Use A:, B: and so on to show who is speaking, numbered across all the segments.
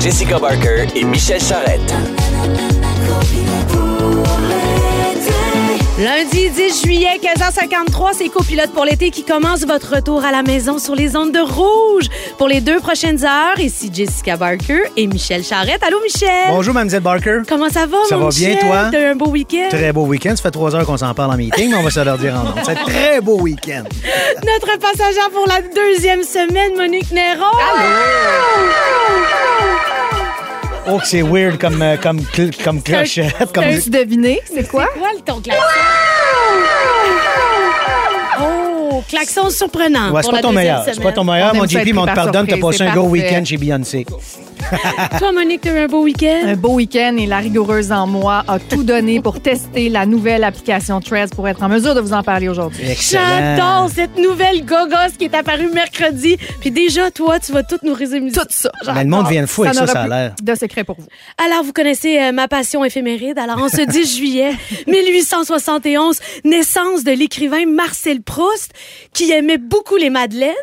A: Jessica Barker et Michel Charrette.
B: Lundi 10 juillet, 15h53, c'est Copilote pour l'été qui commence votre retour à la maison sur les ondes de rouge. Pour les deux prochaines heures, ici Jessica Barker et Michel Charrette. Allô, Michel?
C: Bonjour, Mademoiselle Barker.
B: Comment ça va,
C: Ça
B: mon
C: va bien,
B: Michel?
C: toi?
B: T'as eu un beau week-end?
C: Très beau week-end. Ça fait trois heures qu'on s'en parle en meeting, mais on va se leur dire en nom. C'est un très beau week-end.
B: Notre passagère pour la deuxième semaine, Monique Néron.
C: Oh, que c'est weird comme, euh, comme, cl- comme clochette. Comme...
D: Peux-tu deviner? C'est quoi?
B: C'est quoi? le ton? Oh, klaxon surprenant.
C: Ouais, c'est pas ton meilleur. C'est pas ton meilleur,
D: On
C: mon JP,
D: être
C: mais on te pardonne, t'as passé un gros week-end chez Beyoncé.
B: Toi, Monique, t'as eu un beau week-end?
D: Un beau week-end et la rigoureuse en moi a tout donné pour tester la nouvelle application Threads pour être en mesure de vous en parler aujourd'hui.
B: J'adore cette nouvelle gogos qui est apparue mercredi. Puis déjà, toi, tu vas tout nous résumer.
D: Tout ça.
C: Mais le monde vient de fou avec ça, ça a l'air.
D: de secret pour vous.
B: Alors, vous connaissez euh, ma passion éphéméride. Alors, en ce 10 juillet 1871, naissance de l'écrivain Marcel Proust, qui aimait beaucoup les madeleines.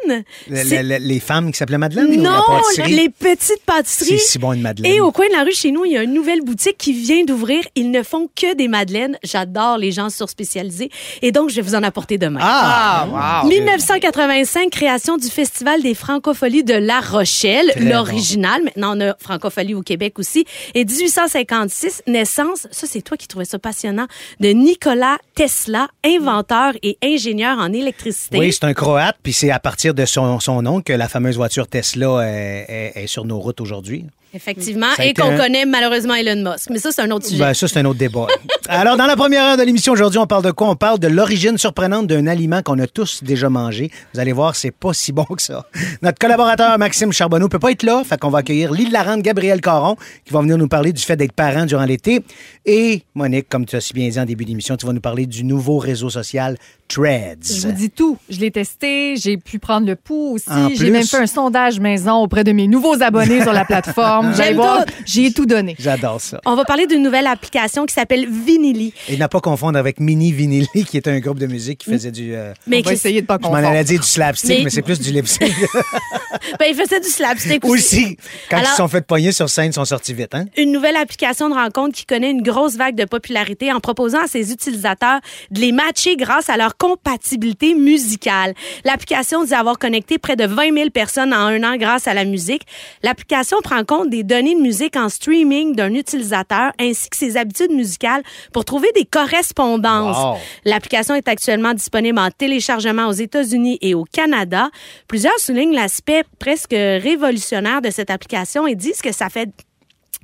C: Le-
B: C'est-
C: le- le- les femmes qui s'appelaient Madeleine ou
B: non,
C: la pâtisserie?
B: les petites pâtisseries.
C: C'est si bon une Madeleine.
B: Et au coin de la rue chez nous, il y a une nouvelle boutique qui vient d'ouvrir. Ils ne font que des madeleines. J'adore les gens surspécialisés. Et donc, je vais vous en apporter demain.
C: Ah!
B: 1985, création du Festival des Francopholies de La Rochelle, l'original. Maintenant, on a Francophonie au Québec aussi. Et 1856, naissance, ça c'est toi qui trouvais ça passionnant, de Nikola Tesla, inventeur et ingénieur en électricité.
C: Oui, c'est un Croate, puis c'est à partir de son, son nom que la fameuse voiture Tesla euh, est, est sur nos routes aujourd'hui.
B: Effectivement. Et qu'on
C: un-
B: connaît malheureusement Elon Musk. Mais ça, c'est un autre sujet.
C: Ben, ça, c'est un autre débat. Alors, dans la première heure de l'émission aujourd'hui, on parle de quoi? On parle de l'origine surprenante d'un aliment qu'on a tous déjà mangé. Vous allez voir, c'est pas si bon que ça. Notre collaborateur Maxime Charbonneau peut pas être là, fait qu'on va accueillir l'hilarante Gabrielle Caron, qui va venir nous parler du fait d'être parent durant l'été. Et Monique, comme tu as si bien dit en début d'émission, tu vas nous parler du nouveau réseau social
D: Je vous dis tout. Je l'ai testé, j'ai pu prendre le pouls aussi. J'ai même fait un sondage maison auprès de mes nouveaux abonnés sur la plateforme. J'ai tout donné.
C: J'adore ça.
B: On va parler d'une nouvelle application qui s'appelle Vinili.
C: Et n'a pas confondre avec Mini Vinili, qui est un groupe de musique qui faisait du. euh,
B: Mais
D: On va essayer de pas
C: je m'en
D: confondre.
C: allais dire du slapstick,
B: Mais-
C: mais, c'est plus du lip sync.
B: ben, il faisait du slapstick aussi.
C: Aussi, quand
B: Alors-
C: ils se sont fait pogner sur scène, ils sont sortis vite, hein?
B: une nouvelle application de rencontre qui connaît une grosse vague de popularité en proposant à ses utilisateurs de les matcher grâce à leur compatibilité musicale. L'application dit avoir connecté près de 20 000 personnes en un an grâce à la musique. L'application prend compte des données de musique en streaming d'un utilisateur ainsi que ses habitudes musicales pour trouver des correspondances.
C: Wow.
B: L'application est actuellement disponible en téléchargement aux États-Unis et au Canada. Plusieurs soulignent l'aspect presque révolutionnaire de cette application et disent que ça fait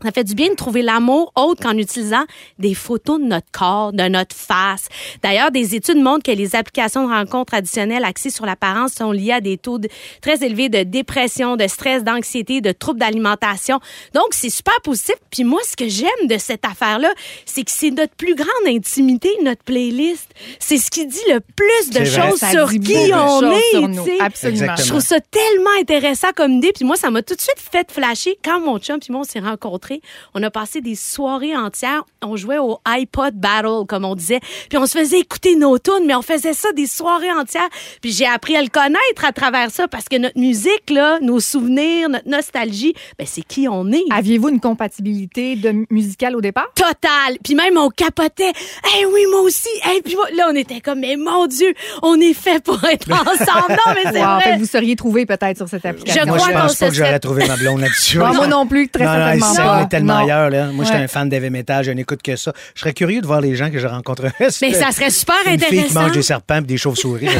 B: ça fait du bien de trouver l'amour autre qu'en utilisant des photos de notre corps, de notre face. D'ailleurs, des études montrent que les applications de rencontres traditionnelles axées sur l'apparence sont liées à des taux de- très élevés de dépression, de stress, d'anxiété, de troubles d'alimentation. Donc, c'est super positif. Puis moi, ce que j'aime de cette affaire-là, c'est que c'est notre plus grande intimité, notre playlist. C'est ce qui dit le plus de
C: vrai.
B: choses sur qui on est.
D: Absolument.
B: Je trouve ça tellement intéressant comme idée. Puis moi, ça m'a tout de suite fait flasher quand mon chum puis moi, on s'est rencontrés. On a passé des soirées entières. On jouait au iPod Battle, comme on disait. Puis on se faisait écouter nos tunes, mais on faisait ça des soirées entières. Puis j'ai appris à le connaître à travers ça parce que notre musique, là, nos souvenirs, notre nostalgie, ben c'est qui on est.
D: Aviez-vous une compatibilité de musicale au départ?
B: Total. Puis même, on capotait. Eh oui, moi aussi. Eh, puis moi- là, on était comme, mais mon Dieu, on est fait pour être ensemble. Non, mais c'est
D: Wow, fait
B: vrai.
D: que vous seriez trouvé peut-être sur cette application.
B: Je
C: Moi,
B: crois
C: je pense
B: se
C: pas que j'aurais trouvé ma blonde là-dessus.
D: Moi non plus, très
C: non,
D: certainement.
C: On est tellement
D: Non.
C: ailleurs. Là. Moi, j'étais
D: Ouais.
C: un fan d'heavy metal, je n'écoute que ça. Je serais curieux de voir les gens que je rencontrerais.
B: Mais ça serait super
C: Une fille qui
B: intéressant.
C: mange des serpents et des chauves-souris.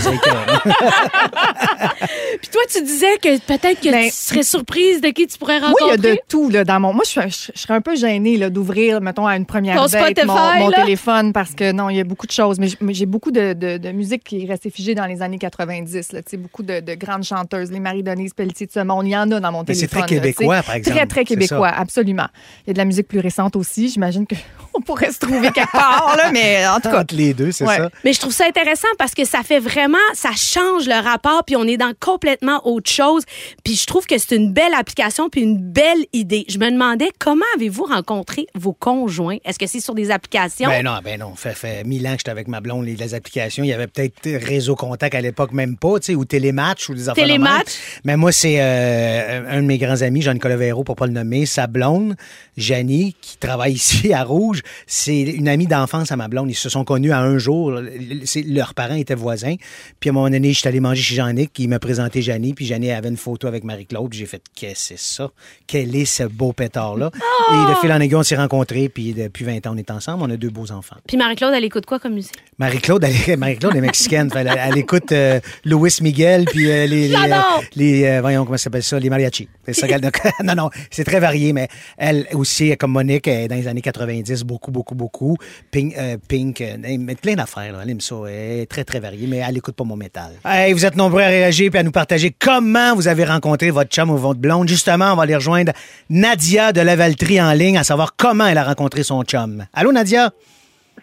B: Puis toi, tu disais que peut-être que
D: Ben,
B: tu serais surprise de qui tu pourrais
D: Moi, il y
B: rencontrer.
D: a de tout là, dans mon. Moi, je, suis- je- je serais un peu gênée là, d'ouvrir, mettons, à une première
B: Ton
D: date,
B: Spotify,
D: mon, téléphone, parce que non, il y a beaucoup de choses. Mais j'ai beaucoup de, de- de musique qui est restée figée dans les années 90. Là, Tu sais, beaucoup de, de grandes chanteuses, les Marie-Denise Pelletier de ce monde. Il y en a dans mon
C: Mais c'est
D: téléphone.
C: très
D: là, tu sais.
C: québécois, par exemple.
D: Très, très
C: C'est
D: québécois, absolument. Il y a de la musique plus récente aussi. J'imagine qu'on pourrait se trouver quelque part, là, mais en tout cas.
C: Entre les deux, c'est
D: Ouais.
C: ça.
B: Mais je trouve ça intéressant parce que ça fait vraiment, ça change le rapport, puis on est dans complètement autre chose. Puis je trouve que c'est une belle application puis une belle idée. Je me demandais comment avez-vous rencontré vos conjoints? Est-ce que c'est sur des applications?
C: Ben non, ben non. Ça fait mille ans que j'étais avec ma blonde, les, les applications. Il y avait peut-être Réseau Contact à l'époque, même pas, tu sais, ou Télématch ou des affaires.
B: Télématch?
C: Mais moi, c'est euh, un de mes grands amis, Jean Colavero, pour pas le nommer, sa blonde, Janie, qui travaille ici à Rouge. C'est une amie d'enfance à ma blonde. Ils se sont connus à un jour. Leurs parents étaient voisins. Puis à un moment donné, je suis allé manger chez Jean-Nic, il m'a présenté Janie, puis Janie avait une photo avec Marie-Claude. J'ai fait, qu'est-ce que c'est ça? Quel est ce beau pétard-là? Et de fil en aiguille, on s'est rencontrés, puis depuis 20 ans, on est ensemble. On a deux beaux enfants.
B: Puis Marie-Claude, elle écoute quoi comme musique?
C: Marie-Claude, elle, Marie-Claude est mexicaine. Elle, elle écoute euh, Luis Miguel puis euh, les, les, euh, les, voyons comment ça s'appelle ça, les mariachis. Non, non, c'est très varié, mais elle aussi, comme Monique, elle est dans les années 90, beaucoup, beaucoup, beaucoup. Pink, euh, Pink, euh, mais plein d'affaires. là. Elle aime ça. Elle est très, très variée, mais elle écoute pas mon métal. Hey, vous êtes nombreux à réagir puis à nous partager comment vous avez rencontré votre chum ou votre blonde. Justement, on va aller rejoindre Nadia de Lavaltrie en ligne à savoir comment elle a rencontré son chum. Allô, Nadia?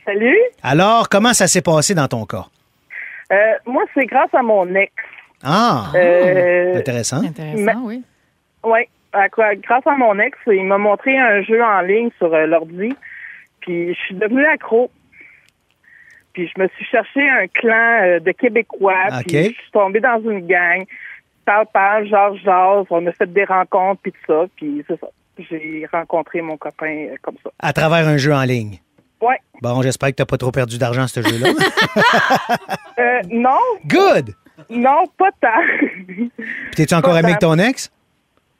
E: Salut.
C: Alors, comment ça s'est passé dans ton cas?
E: Euh, moi, c'est grâce à mon ex.
C: Ah,
E: Euh,
C: intéressant.
D: Intéressant, oui.
E: ouais, à quoi, grâce à mon ex, il m'a montré un jeu en ligne sur euh, l'ordi. Puis je suis devenue accro. Puis je me suis cherché un clan euh, de Québécois.
C: OK.
E: Puis je suis tombée dans une gang. Parle, parle, genre, genre. On a fait des rencontres, puis tout ça. Puis c'est ça. J'ai rencontré mon copain euh, comme ça.
C: À travers un jeu en ligne.
E: Ouais.
C: Bon, j'espère que t'as pas trop perdu d'argent à ce jeu-là.
E: Euh, non,
C: Good!
E: non, pas tant.
C: Puis t'es-tu encore ami avec ton ex?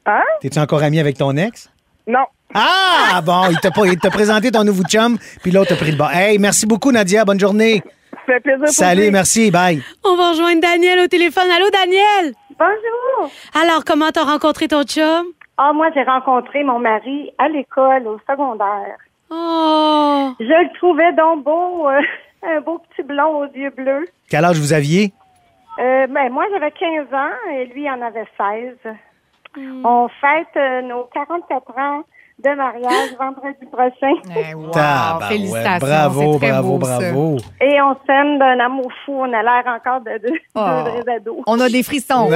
E: Hein?
C: T'es-tu encore ami avec ton ex?
E: Non.
C: Ah, bon, il t'a pas- il t'a présenté ton nouveau chum, puis l'autre t'a pris le bas. Hey, merci beaucoup, Nadia. Bonne journée.
E: Ça fait plaisir pour
C: Salut, merci. Bye.
B: On va rejoindre Daniel au téléphone. Allô, Daniel?
F: Bonjour.
B: Alors, comment t'as rencontré ton chum?
F: Ah, moi, j'ai rencontré mon mari à l'école, au secondaire.
B: Oh!
F: Je le trouvais donc beau, euh, un beau petit blond aux yeux bleus.
C: Quel âge vous aviez?
F: Euh, ben, moi, j'avais 15 ans et lui, il en avait 16. On fête euh, nos 44 ans de mariage vendredi prochain.
D: Eh, wow, félicitations.
C: Bravo,
D: très
C: bravo,
D: beau, ça.
C: bravo.
F: Et on s'aime d'un amour fou. On a l'air encore de deux,
D: Oh.
F: ados.
D: On a des frissons.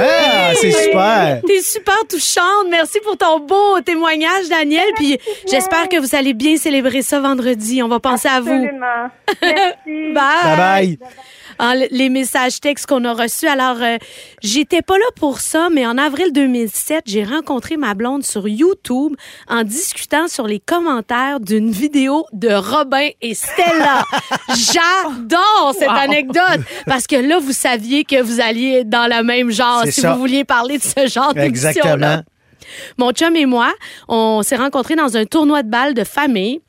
C: C'est super.
B: T'es super touchante. Merci pour ton beau témoignage, Daniel. Puis j'espère que vous allez bien célébrer ça vendredi. On va penser à vous.
F: Absolument. Merci.
B: Bye.
C: Bye bye.
B: Le- les messages textes qu'on a reçus. Alors, euh, j'étais pas là pour ça, mais en avril 2007, j'ai rencontré ma blonde sur YouTube en discutant sur les commentaires d'une vidéo de Robin et Stella. J'adore cette
D: Wow.
B: anecdote parce que là, vous saviez que vous alliez être dans le même genre si
C: ça.
B: vous vouliez parler de ce genre d'émission-là.
C: Exactement.
B: Mon chum et moi, on s'est rencontrés dans un tournoi de balles de famille.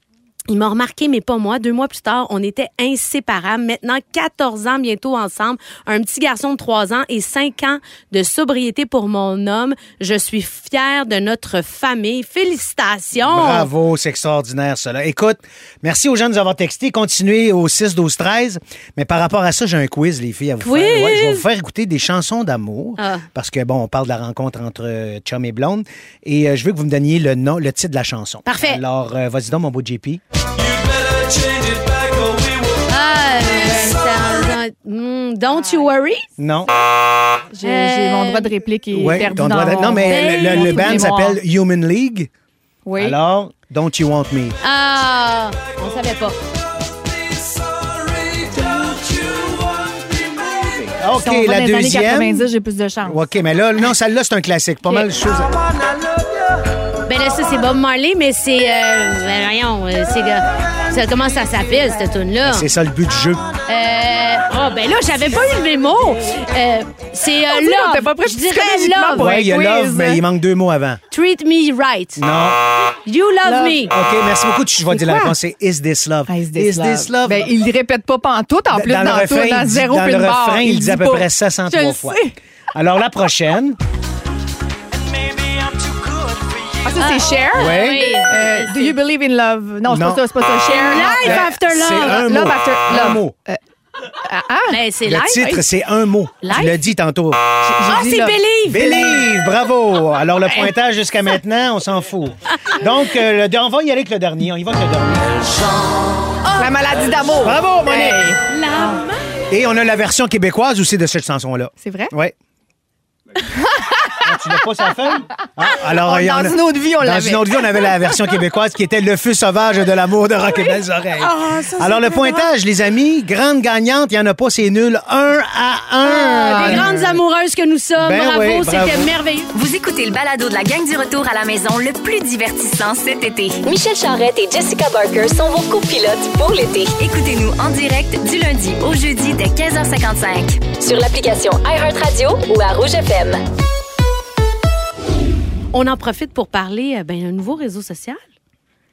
B: Il m'a remarqué, mais pas moi. Deux mois plus tard, on était inséparables. Maintenant, 14 ans bientôt ensemble. Un petit garçon de 3 ans et 5 ans de sobriété pour mon homme. Je suis fière de notre famille. Félicitations!
C: Bravo, c'est extraordinaire, cela. Écoute, merci aux gens de nous avoir texté. Continuez au 6, 12, 13. Mais par rapport à ça, j'ai un quiz, les filles, à vous
B: Quiz?
C: faire. Ouais, je vais vous faire écouter des chansons d'amour.
B: Ah.
C: Parce que, bon, on parle de la rencontre entre euh, chum et blonde. Et euh, je veux que vous me donniez le nom, le titre de la chanson.
B: Parfait.
C: Alors, euh, vas-y donc, mon beau JP.
B: Ah, euh, ça- hmm, don't you worry?
C: Non.
D: J'ai j'ai mon droit de réplique est
C: Ouais,
D: perdu
C: ton
D: dans
C: droit de-
D: mon-
C: Non, mais le, le- le
D: mon
C: band
D: mémoire.
C: s'appelle Human League.
D: Oui.
C: Alors, Don't You Want Me?
B: Ah, on savait pas.
C: OK,
D: Si on va
C: la
D: dans les années
C: deuxième.
D: 90, j'ai plus de chance.
C: OK, mais là, non, celle-là, c'est un classique. Pas mal de choses.
B: Ben là, ça, c'est Bob Marley, mais c'est... Euh, ben voyons, euh, c'est... ça, comment ça s'appelle, cette tune-là?
C: C'est ça le but du jeu.
B: Euh, oh, ben là, j'avais pas eu le mémo. Euh, c'est euh, Love.
D: pas prêt
B: Je dirais Love.
C: Ouais, il y a Love, mais il manque deux mots avant.
B: Treat me right.
C: Non.
B: You love,
D: Love.
B: me.
C: OK, merci beaucoup. Je vais dire la réponse. C'est Is This Love?
D: Ah, is this love? Ben, il ne répète pas pantoute, en plus, dans,
C: dans le
D: tout,
C: refrain,
D: dans
C: il
D: zéro
C: dans le refrain, il dit à peu
D: pas.
C: près 603
D: Je le
C: fois.
D: sais.
C: Alors, la prochaine.
D: Ah, ça, c'est Cher?
C: Ouais.
B: Oui.
D: Euh, do you believe in love? Non, c'est
C: Non.
D: pas ça, c'est pas ça. Cher.
B: Life
C: Euh,
B: after
C: C'est
B: love.
C: un
D: Love
C: mot.
D: after
C: Un
D: love.
C: mot.
D: Ah, ah.
B: Ben, c'est
C: Le
B: live.
C: titre, c'est un mot.
B: Live?
C: Tu l'as dit tantôt.
B: Ah,
D: dit
B: c'est
D: love.
B: Believe.
C: Believe, bravo. Alors, le pointage jusqu'à maintenant, on s'en fout. Donc, euh, le- on va y aller avec le dernier. On y va avec le dernier.
D: La maladie d'amour.
C: Bravo, Monique.
D: Hey.
B: La main.
C: Et on a la version québécoise aussi de cette chanson-là.
D: C'est vrai?
C: Oui. Ah, tu l'as pas sa feuille? Ah, alors, il y en
D: dans
C: a-
D: une autre vie, on
C: Dans
D: l'avait.
C: une autre vie, on avait la version québécoise qui était Le feu sauvage de l'amour de Rock et Belles Oreilles.
D: Ah, ça, c'est
C: Alors, le
D: très
C: pointage, les amis, grande gagnante, il n'y en a pas, c'est nul. Un à un.
B: Les grandes amoureuses que nous sommes.
C: Ben
B: bravo,
C: oui, bravo.
B: c'était merveilleux.
G: Vous écoutez le balado de la gang du retour à la maison le plus divertissant cet été.
H: Michel Charrette et Jessica Barker sont vos copilotes pour l'été.
G: Écoutez-nous en direct du lundi au jeudi dès 15h55.
H: Sur l'application iHeartRadio ou à Rouge FM.
B: On en profite pour parler euh, ben, d'un nouveau réseau social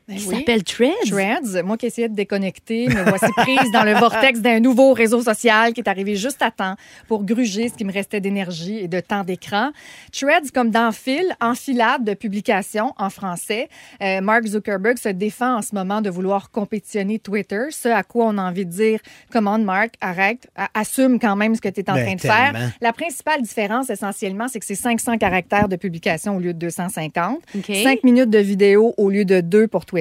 D: Ben
B: qui
D: oui.
B: s'appelle Threads?
D: Threads, moi qui essayais de déconnecter, me voici prise dans le vortex d'un nouveau réseau social qui est arrivé juste à temps pour gruger ce qui me restait d'énergie et de temps d'écran. Threads, comme dans fil, enfilade de publications en français. Euh, Mark Zuckerberg se défend en ce moment de vouloir compétitionner Twitter, ce à quoi on a envie de dire commande Mark, arrête, assume quand même ce que tu es en
C: Ben,
D: train de faire. La principale différence, essentiellement, c'est que c'est 500 caractères de publication au lieu de 250.
B: OK.
D: 5 minutes de vidéo au lieu de 2 pour Twitter.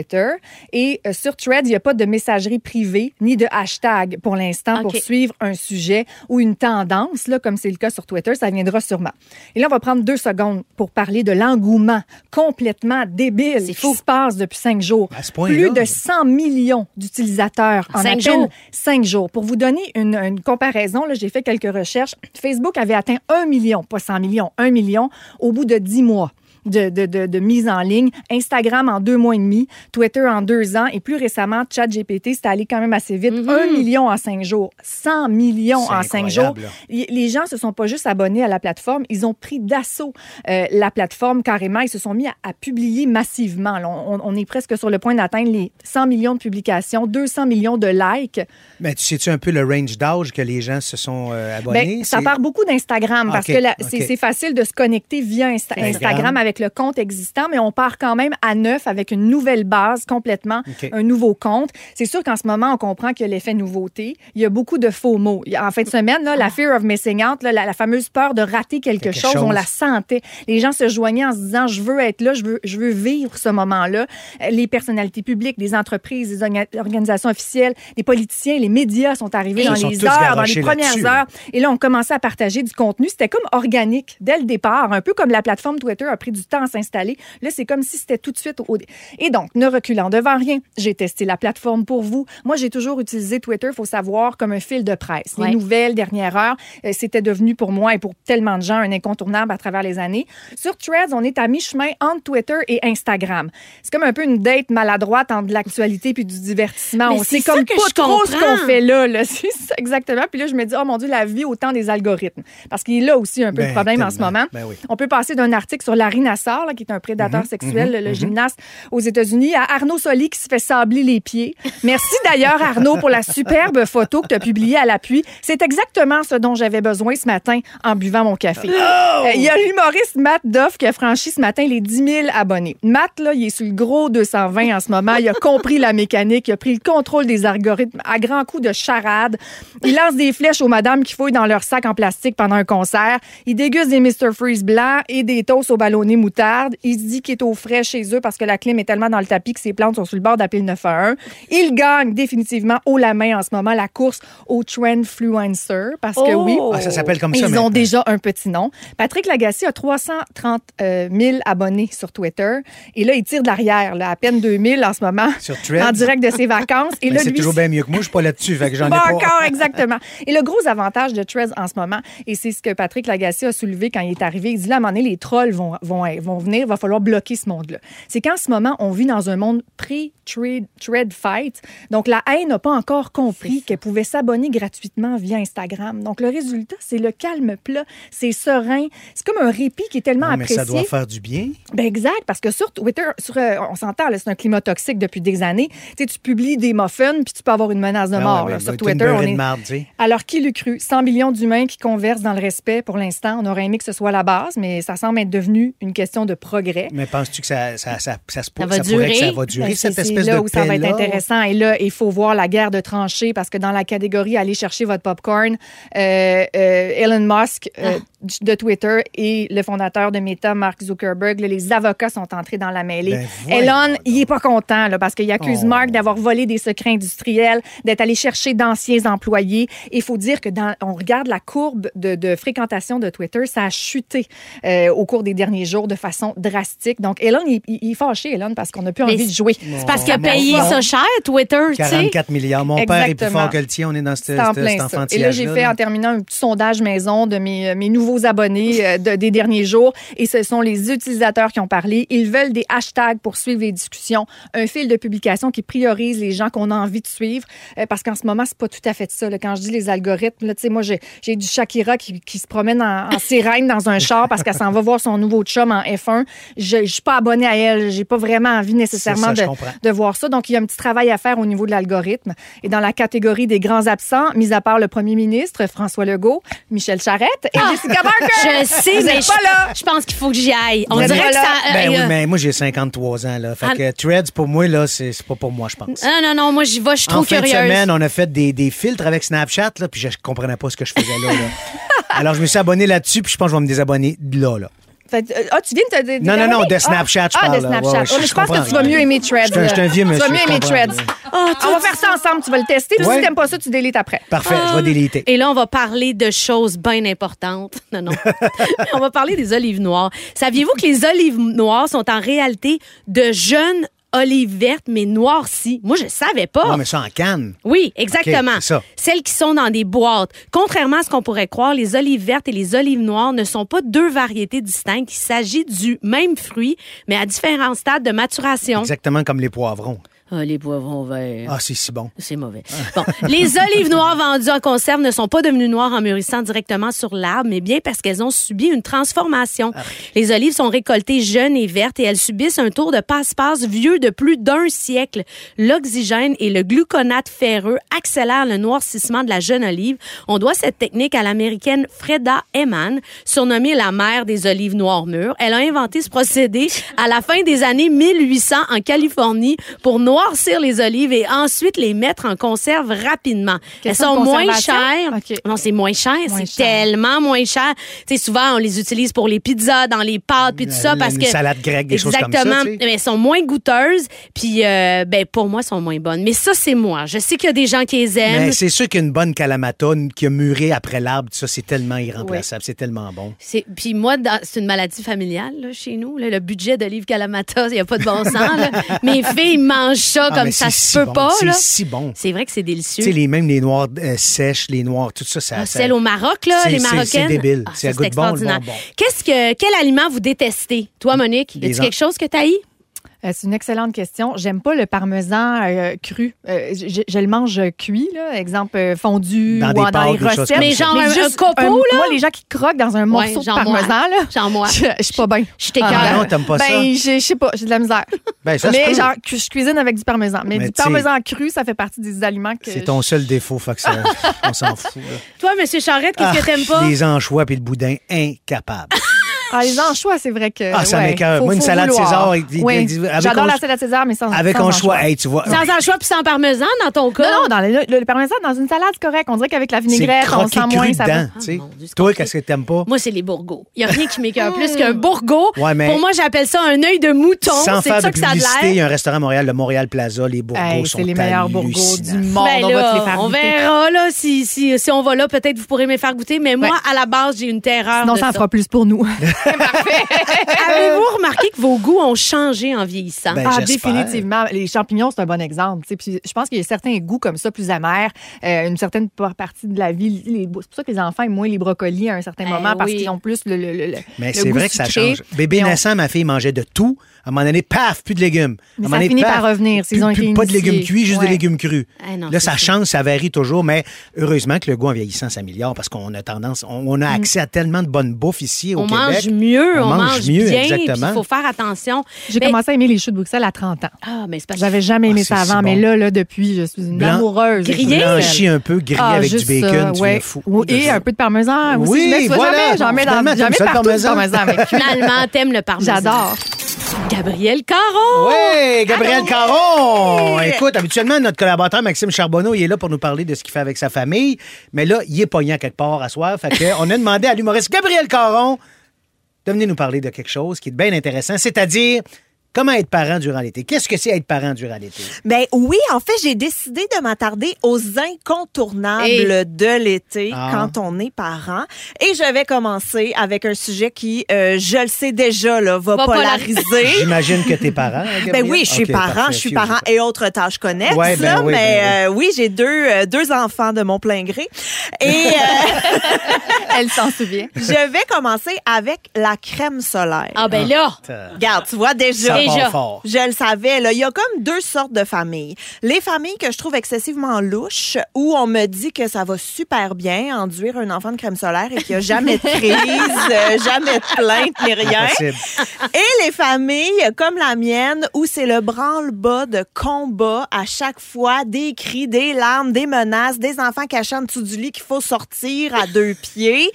D: Et euh, sur Threads, il n'y a pas de messagerie privée ni de hashtag pour l'instant pour suivre un sujet ou une tendance, là, comme c'est le cas sur Twitter. Ça viendra sûrement. Et là, on va prendre deux secondes pour parler de l'engouement complètement débile qui se passe depuis cinq jours.
C: À ce point-là.
D: Plus de 100 millions d'utilisateurs en
B: Cinq
D: à peine
B: jours?
D: cinq jours. Pour vous donner une, une comparaison, j'ai fait quelques recherches. Facebook avait atteint 1 million, pas 100 millions, 1 million au bout de 10 mois. De, de, de, de mise en ligne. Instagram en deux mois et demi, Twitter en deux ans et plus récemment, ChatGPT, c'est allé quand même assez vite. Un million en cinq jours, 100 millions en cinq jours. Les gens se sont pas juste abonnés à la plateforme, ils ont pris d'assaut euh, la plateforme carrément. Ils se sont mis à, à publier massivement. Là, on, on est presque sur le point d'atteindre les 100 millions de publications, 200 millions de likes.
C: Mais tu sais-tu un peu le range d'âge que les gens se sont euh, abonnés?
D: Ben, ça
C: C'est-
D: part beaucoup d'Instagram parce que c'est facile de se connecter via Insta-
C: Instagram.
D: Instagram avec le compte existant, mais on part quand même à neuf avec une nouvelle base complètement, un nouveau compte. C'est sûr qu'en ce moment, on comprend qu'il y a l'effet nouveauté. Il y a beaucoup de faux mots. En fin de semaine, là, la fear of missing out, là, la, la fameuse peur de rater quelque,
C: Quelque
D: chose,
C: chose.
D: on la sentait. Les gens se joignaient en se disant, je veux être là, je veux, je veux vivre ce moment-là. Euh, Les personnalités publiques, les entreprises, les orga- organisations officielles, les politiciens, les médias sont arrivés dans les heures, dans les premières heures. Et là, on commençait à partager du contenu. C'était comme organique dès le départ, un peu comme la plateforme Twitter a pris du temps à s'installer. Là, c'est comme si c'était tout de suite au. Et donc, ne reculant devant rien, j'ai testé la plateforme pour vous. Moi, j'ai toujours utilisé Twitter, faut savoir, comme un fil de presse.
B: Ouais.
D: Les nouvelles, dernière heure, euh, c'était devenu pour moi et pour tellement de gens un incontournable à travers les années. Sur Threads, on est à mi-chemin entre Twitter et Instagram. C'est comme un peu une date maladroite entre de l'actualité puis du divertissement.
B: Mais
D: on
B: c'est
D: sait
B: ça
D: comme
B: que
D: pas
B: je
D: trop ce
B: comprends.
D: qu'on fait là. là. C'est ça, exactement. Puis là, je me dis, oh mon Dieu, la vie au temps des algorithmes. Parce qu'il est là aussi un peu
C: Ben,
D: le problème en ce moment.
C: Ben oui.
D: On peut passer d'un article sur Larry Nassar, là, qui est un prédateur
C: Mhm,
D: sexuel, le- le gymnaste aux États-Unis, à Arnaud Soli qui se fait sabler les pieds. Merci d'ailleurs, Arnaud, pour la superbe photo que tu as publiée à l'appui. C'est exactement ce dont j'avais besoin ce matin en buvant mon café. Euh, Il y a l'humoriste Matt Duff qui a franchi ce matin les 10 000 abonnés. Matt, là, il est sur le gros 220 en ce moment. Il a compris la mécanique, il a pris le contrôle des algorithmes à grands coups de charade. Il lance des flèches aux madames qui fouillent dans leur sac en plastique pendant un concert. Il déguste des Mr. Freeze blancs et des toasts au ballonné moutarde. Il se dit qu'il est au frais chez eux parce que la clim est tellement dans le tapis que ses plantes sont sur le bord d'appeler le 911. Il gagne définitivement haut la main en ce moment la course au Trendfluencer parce que
B: Oh!
D: oui,
C: Ah, ça s'appelle comme ça
D: ils ont
C: maintenant.
D: déjà un petit nom. Patrick Lagacé a 330 euh, 000 abonnés sur Twitter. Et là, il tire de l'arrière, à peine 2000 en ce moment.
C: Sur?
D: En direct de ses vacances. Et
C: Ben,
D: là,
C: c'est
D: lui,
C: toujours bien mieux que moi, je suis pas là-dessus, fait que j'en ai
D: pas encore, exactement. Et le gros avantage de Threads en ce moment, et c'est ce que Patrick Lagacé a soulevé quand il est arrivé, il dit là, à un moment donné, les trolls vont, vont, vont venir, il va falloir bloquer ce monde-là. C'est qu'en ce moment, on vit dans un monde pré-thread fight. Donc, la haine n'a pas encore compris qu'elle pouvait s'abonner gratuitement via Instagram. Donc, le résultat, c'est le calme plat, c'est serein. C'est comme un répit qui est tellement
C: Ouais, mais
D: apprécié.
C: ça doit faire du bien.
D: Ben exact, parce que sur Twitter, sur, euh, on s'entend, là, c'est un climat toxique depuis des années. Tu sais, tu publies des muffins, puis tu peux avoir une menace de
C: Ah
D: mort.
C: ouais,
D: là.
C: ben,
D: sur Twitter, on est...
C: marde.
D: Alors, qui l'eût cru? 100 millions d'humains qui conversent dans le respect pour l'instant. On aurait aimé que ce soit la base, mais ça semble être devenu une question de progrès.
C: Mais penses-tu que ça, ça, ça, ça, se
B: va
C: ça pourrait que
B: durer?
C: ça va durer,
D: Ben,
C: cette
D: c'est-
C: espèce
D: là
C: de
D: où ça va être intéressant. Et là, il faut voir la guerre de tranchées parce que dans la catégorie Allez chercher votre popcorn, euh, euh, Elon Musk, euh, de Twitter et le fondateur de Meta, Mark Zuckerberg, là, les avocats sont entrés dans la mêlée.
C: Ben,
D: Elon, il est pas content là, parce qu'il accuse
C: Oh.
D: Mark d'avoir volé des secrets industriels, d'être allé chercher d'anciens employés. Il faut dire que dans, on regarde la courbe de, de fréquentation de Twitter, ça a chuté euh, au cours des derniers jours de façon drastique. Donc Elon, il, il- il est fâché, Elon, parce qu'on n'a plus
B: Mais
D: envie de jouer.
B: C'est parce qu'il a payé ça cher, Twitter, tu sais.
C: 44 milliards. Mon père est plus fort que le tien. On est dans ce,
D: C'est en
C: ce-
D: plein
C: cet
D: ça. Et là, j'ai fait
C: là.
D: en terminant un petit sondage maison de mes, mes nouveaux abonnés euh, de- des derniers jours. Et ce sont les utilisateurs qui ont parlé. Ils veulent des hashtags pour suivre les discussions, un fil de publication qui priorise les gens qu'on a envie de suivre. Euh, parce qu'en ce moment, c'est pas tout à fait ça. là. Quand je dis les algorithmes, là, tu sais, moi, j'ai j'ai du Shakira qui, qui se promène en, en sirène dans un char parce qu'elle s'en va voir son nouveau chum en F1. Je, je suis pas abonnée à elle. J'ai pas vraiment envie nécessairement
C: ça,
D: de, de voir ça. Donc, il y a un petit travail à faire au niveau de l'algorithme. Et dans la catégorie des grands absents, mis à part le premier ministre, François Legault, Michel Charette et Jessica.
B: Ah! Je sais,
D: Vous
B: mais
D: êtes
B: je,
D: pas là.
B: je pense qu'il faut que j'y aille. On dirait que ça.
C: Ben
B: euh,
C: oui,
B: euh,
C: mais moi, j'ai 53 ans. Là. Fait
B: Ah.
C: que Threads, pour moi, là, c'est pas pour moi, je pense.
B: Non, non, non, moi, j'y vais, je suis trop
C: en fin
B: curieuse.
C: de semaine, on a fait des, des filtres avec Snapchat, là, puis je comprenais pas ce que je faisais là. là. Alors, je me suis abonné là-dessus, puis je pense que je vais me désabonner de là. là.
D: Fait, euh, ah, tu viens de te dé-
C: Non, non, non, de Snapchat, je
D: ah,
C: parle,
D: de. Snapchat.
C: Ouais, ouais,
D: Ouais,
C: je-
D: mais je,
C: je
D: pense que tu vas mieux aimer Threads.
C: Je suis un- vieux
D: Tu vas
C: monsieur,
D: mieux aimer. Threads.
B: Ah,
D: On va faire ça ensemble. Tu vas le tester. Puis
C: Ouais.
D: si t'aimes pas ça, tu délites après.
C: Parfait, je vais déliter.
B: Et là, on va parler de choses bien importantes. Non, non. on va parler des olives noires. Saviez-vous que les olives noires sont en réalité de jeunes olives vertes, mais noircies? Moi, je savais pas.
C: Non, mais ça en canne.
B: Oui, exactement.
C: Ça.
B: Celles qui sont dans des boîtes. Contrairement à ce qu'on pourrait croire, les olives vertes et les olives noires ne sont pas deux variétés distinctes. Il s'agit du même fruit, mais à différents stades de maturation.
C: Exactement comme les poivrons.
B: Ah, les poivrons verts.
C: Ah, c'est si bon.
B: C'est mauvais. Bon, les olives noires vendues en conserve ne sont pas devenues noires en mûrissant directement sur l'arbre, mais bien parce qu'elles ont subi une transformation. Les olives sont récoltées jeunes et vertes et elles subissent un tour de passe-passe vieux de plus d'un siècle. L'oxygène et le gluconate ferreux accélèrent le noircissement de la jeune olive. On doit cette technique à l'américaine Freda Eman, surnommée la mère des olives noires mûres. Elle a inventé ce procédé à la fin des années 1800 en Californie pour noircir les olives et ensuite les mettre en conserve rapidement. Elles sont moins chères. Non, c'est moins cher. C'est tellement moins cher. Tu sais, souvent, on les utilise pour les pizzas, dans les pâtes, puis tout ça, parce
C: une
B: que...
C: salade grecque, des choses comme ça,
B: Exactement. elles sont moins goûteuses, puis euh, ben, pour moi, elles sont moins bonnes. Mais ça, c'est moi. Je sais qu'il y a des gens qui les aiment.
C: Mais c'est sûr qu'une bonne calamata une- qui a mûri après l'arbre, ça, c'est tellement irremplaçable. C'est tellement bon.
B: C'est- Puis moi, dans- c'est une maladie familiale là, chez nous. là. le budget d'Olive Kalamata, il n'y a pas de bon sens. là. Mes filles mangent
C: Ah,
B: comme ça
C: c'est
B: se
C: si
B: peut
C: bon,
B: pas.
C: C'est
B: là.
C: si bon.
B: C'est vrai que c'est
C: Tu
B: délicieux.
C: sais, les, même les noirs euh, sèches, les noirs, tout ça, ça.
B: Ah,
C: ça-
B: celle au Maroc, là,
C: c'est-
B: les
C: c'est-
B: Marocaines.
C: c'est débile.
B: Ah,
C: C'est goût de bon, le
B: extraordinaire.
C: bonbon.
B: Qu'est-ce que, quel aliment vous détestez? Toi, Monique, y a-t-il quelque chose que tu haïs?
D: Euh, c'est une excellente question. J'aime pas le parmesan euh, cru. Euh, je, je le mange cuit, là. exemple euh, fondu
C: Dans
D: ou
C: des
D: en- dans les recettes.
B: Mais genre un- un copeau, là?
D: Moi, les gens qui croquent dans un morceau de
B: moi.
D: parmesan, là,
B: Genre moi.
D: je, je suis pas bien.
B: Je t'écoeure.
C: Ah non, t'aimes pas
D: ben,
C: ça?
D: j'ai- je sais pas, j'ai de la misère.
C: Ben, ça
D: mais genre, je cuisine avec du parmesan. Mais,
C: Mais
D: du parmesan cru, ça fait partie des aliments que.
C: C'est
D: je-
C: ton seul défaut, fait que ça, on s'en fout. là.
B: Toi, Monsieur Charrette, qu'est-ce que
C: Ah,
B: t'aimes pas?
C: Les anchois puis le boudin, incapable.
D: Ah, les anchois, c'est vrai que.
C: Ah, ça
D: ouais,
C: m'écoeure. Moi, une salade
D: vouloir.
C: César, il- il-
D: Oui.
C: il- avec
D: J'adore la salade César, mais sans.
C: Avec
D: sans
C: anchois, hey, tu vois.
B: Sans anchois puis sans parmesan, dans ton cas?
D: Non, non, dans le, le- le parmesan, dans une salade, c'est correct. On dirait qu'avec la
C: c'est
D: vinaigrette, on
C: croqué
D: sent
C: cru
D: moins. Ça
C: dedans,
D: va.
C: tu sais.
B: mon Dieu, c'est
C: Toi,
B: compliqué.
C: qu'est-ce que t'aimes pas?
B: Moi, c'est les bourgots. Il n'y a rien qui m'écoeure plus qu'un bourgot.
C: Ouais, mais-
B: Pour moi, j'appelle ça un œil de mouton.
C: Sans
B: C'est
C: faire
B: ça
C: de
B: que ça a de
C: publicité, il y
B: l'air.
C: a un restaurant à Montréal, le Montréal Plaza, les bourgots
D: Hey,
C: sont
D: c'est les meilleurs bourgots
C: hallucinants.
D: du monde.
B: Ben
D: on va te les faire
B: on
D: goûter.
B: verra là, si, si, si on va là, peut-être vous pourrez me les faire goûter. Mais moi, à la base, j'ai une terreur.
D: Sinon,
B: de
D: ça en
B: ça.
D: fera plus pour nous.
B: Avez-vous remarqué que vos goûts ont changé en vieillissant?
C: Ben,
D: Ah, définitivement. Les champignons, c'est un bon exemple. Puis je pense qu'il y a certains goûts comme ça, plus amers, euh, une certaine par- partie de la vie. les- C'est pour ça que les enfants aiment moins les brocolis à un certain
B: Eh
D: moment parce qu'ils ont plus le, le, le- le-
C: Mais c'est vrai que ça change. Bébé
D: on-
C: naissant, ma fille mangeait de tout. À un moment donné, paf, plus de légumes.
D: Mais
C: À un
D: ça
C: moment donné,
D: finit
C: paf,
D: par revenir s'ils
C: plus-
D: ont été
C: plus Pas de légumes cuits, juste
D: Ouais.
C: des légumes crus.
B: Ah non,
C: Là, ça
B: ça.
C: change, ça varie toujours, mais heureusement que le goût en vieillissant s'améliore parce qu'on a tendance, on, on a accès à tellement de bonne bouffe ici au
B: on
C: Québec.
B: mange mieux, on,
C: On mange
B: mange,
C: mieux, exactement.
B: Il faut faire attention.
D: J'ai
B: Mais-
D: commencé à aimer les choux de Bruxelles à 30 ans.
B: Ah, mais c'est parce que
D: J'avais jamais aimé
C: Ah,
D: ça
C: c'est
D: avant,
C: si
D: mais
C: bon.
D: là, là, depuis, je suis une
C: Blanc-
D: amoureuse.
B: Grillé?
C: Blanchi un peu, grillé
D: Ah,
C: avec du bacon,
D: ça,
C: tu fou.
D: Oui, Et un peu de parmesan aussi.
C: Oui, voilà.
D: jamais, j'en mets, dans, j'en mets
C: ça, parmesan?
B: finalement, t'aimes le parmesan.
D: J'adore.
B: Gabriel Caron!
C: Oui, Gabriel Caron! Écoute, habituellement, notre collaborateur Maxime Charbonneau, il est là pour nous parler de ce qu'il fait avec sa famille. Mais là, il est pognant quelque part à soir. Fait que on a demandé à l'humoriste Gabriel Caron de venir nous parler de quelque chose qui est bien intéressant, c'est-à-dire comment être parent durant l'été? Qu'est-ce que c'est être parent durant l'été?
I: Ben oui, en fait, j'ai décidé de m'attarder aux incontournables
B: Hey.
I: de l'été
C: Ah.
I: quand on est parent. Et je vais commencer avec un sujet qui, euh, je le sais déjà, là, va,
B: Va
I: polariser.
C: J'imagine que t'es parent. hein,
I: Ben oui, je suis parent, je suis parent et autres tâches connexes,
C: Ouais, ben oui,
I: mais
C: ben
I: euh, oui, j'ai deux, euh, deux enfants de mon plein gré. Et euh,
D: Elle s'en souvient.
I: je vais commencer avec la crème solaire.
B: Ah ben là!
I: Regarde, tu vois déjà.
B: Déjà.
C: fort.
I: Je le savais. Là. Il y a comme deux sortes de familles. Les familles que je trouve excessivement louches, où on me dit que ça va super bien enduire un enfant de crème solaire et qu'il n'y a jamais de crise, euh, jamais de plainte ni rien.
C: Impossible.
I: Et les familles comme la mienne, où c'est le branle-bas de combat à chaque fois, des cris, des larmes, des menaces, des enfants cachés en dessous du lit qu'il faut sortir à deux pieds.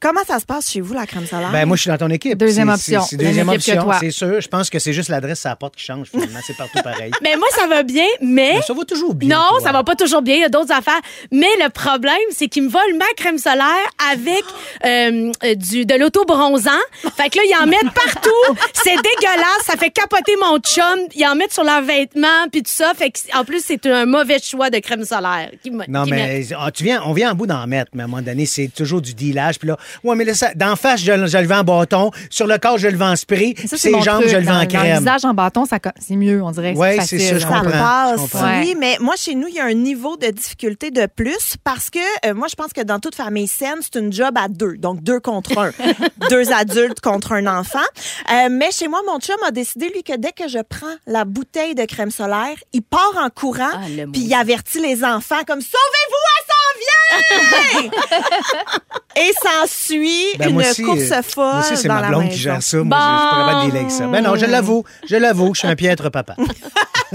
I: Comment ça se passe chez vous, la crème solaire?
C: Ben, moi, je suis dans ton équipe.
D: Deuxième option.
C: C'est deuxième option, c'est sûr. Je pense que c'est juste l'adresse à la porte qui change, finalement. C'est partout pareil.
B: Mais moi, ça va bien, mais.
C: Mais ça va toujours bien.
B: Non,
C: toi.
B: ça va pas toujours bien. Il y a d'autres affaires. Mais le problème, c'est qu'ils me volent ma crème solaire avec euh, euh, du, de l'auto-bronzant. Fait que là, ils en mettent partout. C'est dégueulasse. Ça fait capoter mon chum. Ils en mettent sur leurs vêtements puis tout ça. Fait que, en plus, c'est un mauvais choix de crème solaire.
C: Non, mais ah, tu viens, on vient en bout d'en mettre, mais à un moment donné, c'est toujours du dealage. Puis là, ouais, mais là, ça, d'en face, je, je le vends en bâton. Sur le corps, je le vends en spray.
D: Ça,
C: Puis ses jambes, je le vends en
D: dans le visage en bâton, ça c'est mieux, on dirait. Facile,
C: c'est ça, je
I: Ça
C: comprends.
I: passe,
C: je comprends.
I: oui, mais moi, chez nous, il y a un niveau de difficulté de plus parce que euh, moi, je pense que dans toute famille saine, c'est une job à deux. Donc, deux contre un. deux adultes contre un enfant. Euh, mais chez moi, mon chum a décidé, lui, que dès que je prends la bouteille de crème solaire, il part en courant
B: Ah,
I: puis il avertit les enfants comme « Sauvez-vous, elle vient! » Et s'ensuit
C: Ben,
I: une
C: aussi,
I: course
C: euh,
I: folle
C: Moi aussi, c'est
I: dans
C: ma
I: la
C: blonde
I: maison.
C: qui gère ça. Moi, je- je suis pas ça. Ben non, je l'avoue. Je l'avoue, je suis un piètre papa.